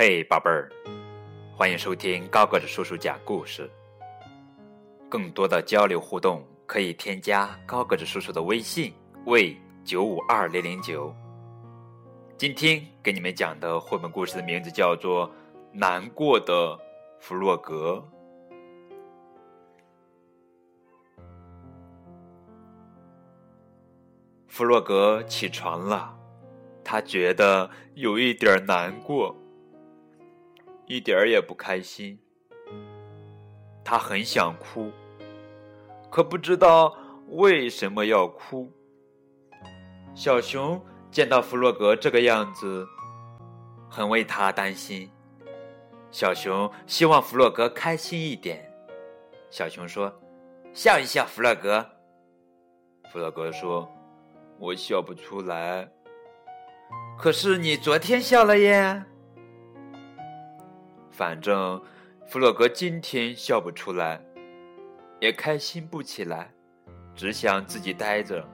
嘿，宝贝儿，欢迎收听高个子叔叔讲故事。更多的交流互动，可以添加高个子叔叔的微信为九五二零零九。今天给你们讲的绘本故事的名字叫做《难过的弗洛格》。弗洛格起床了，他觉得有一点难过，一点儿也不开心。他很想哭，可不知道为什么要哭。小熊见到弗洛格这个样子，很为他担心。小熊希望弗洛格开心一点。小熊说：“笑一笑，弗洛格。”弗洛格说。我笑不出来，可是你昨天笑了耶。反正弗洛格今天笑不出来，也开心不起来，只想自己待着。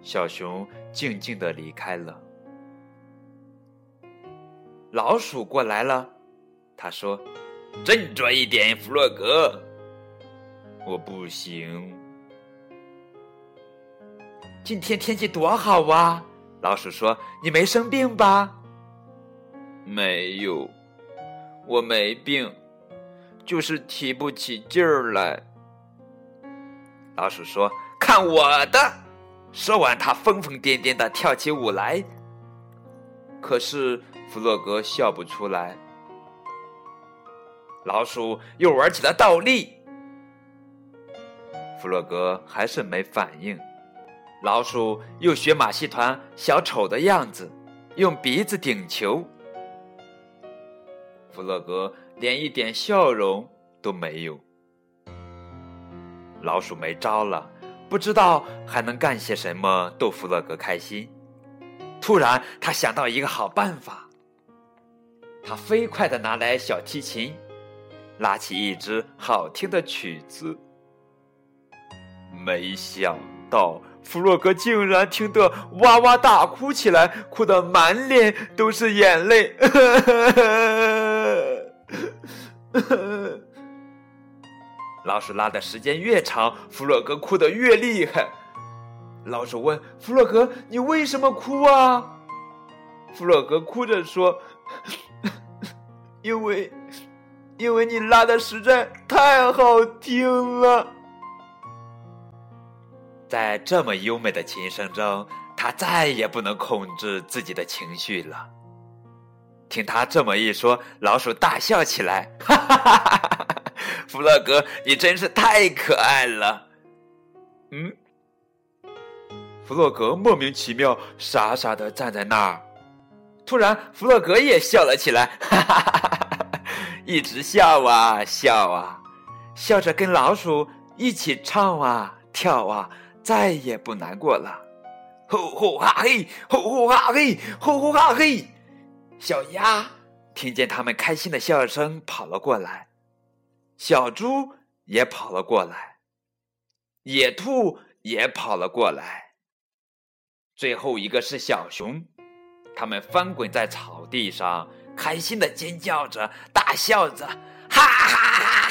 小熊静静的离开了。老鼠过来了，他说：“振作一点，弗洛格。”我不行。今天天气多好啊！老鼠说：“你没生病吧？”“没有，我没病，就是提不起劲儿来。”老鼠说：“看我的！”说完，他疯疯癫癫的跳起舞来。可是弗洛格笑不出来。老鼠又玩起了倒立，弗洛格还是没反应。老鼠又学马戏团小丑的样子，用鼻子顶球。弗洛格连一点笑容都没有。老鼠没招了，不知道还能干些什么逗弗洛格开心。突然，他想到一个好办法。他飞快的拿来小提琴，拉起一支好听的曲子。没想到。弗洛格竟然听得哇哇大哭起来，哭得满脸都是眼泪。老鼠拉的时间越长，弗洛格哭得越厉害。老鼠问弗洛格：“你为什么哭啊？”弗洛格哭着说：“ 因为，因为你拉的实在太好听了。”在这么优美的琴声中，他再也不能控制自己的情绪了。听他这么一说，老鼠大笑起来：“哈哈哈哈哈！弗洛格，你真是太可爱了。”嗯，弗洛格莫名其妙傻傻的站在那儿。突然，弗洛格也笑了起来：“哈哈哈哈哈！一直笑啊笑啊，笑着跟老鼠一起唱啊跳啊。”再也不难过了，吼吼哈嘿，吼吼哈嘿，吼吼哈嘿。小鸭听见他们开心的笑声，跑了过来；小猪也跑了过来，野兔也跑了过来。最后一个是小熊，他们翻滚在草地上，开心的尖叫着，大笑着，哈哈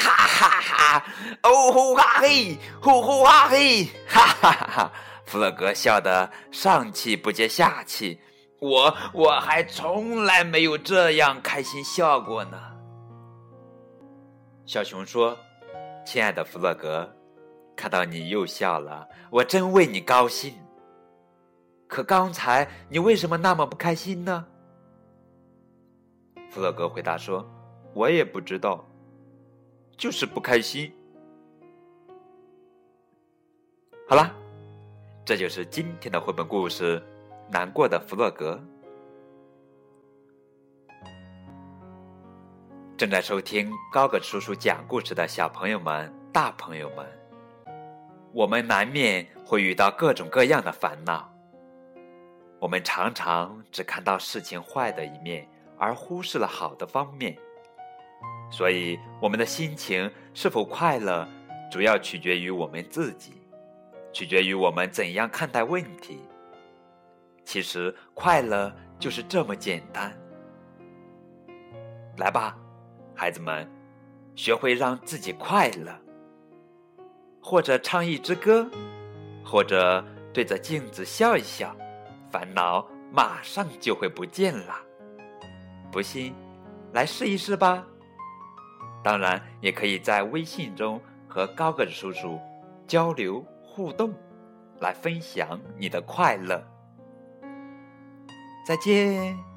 哈！哈哈哈！哦吼哈嘿，吼吼哈嘿！哈哈哈哈！弗洛格笑得上气不接下气。我我还从来没有这样开心笑过呢。小熊说：“亲爱的弗洛格，看到你又笑了，我真为你高兴。可刚才你为什么那么不开心呢？”弗洛格回答说：“我也不知道。”就是不开心。好了，这就是今天的绘本故事《难过的弗洛格》。正在收听高个叔叔讲故事的小朋友们、大朋友们，我们难免会遇到各种各样的烦恼。我们常常只看到事情坏的一面，而忽视了好的方面。所以，我们的心情是否快乐，主要取决于我们自己，取决于我们怎样看待问题。其实，快乐就是这么简单。来吧，孩子们，学会让自己快乐，或者唱一支歌，或者对着镜子笑一笑，烦恼马上就会不见了。不信，来试一试吧。当然，也可以在微信中和高个子叔叔交流互动，来分享你的快乐。再见。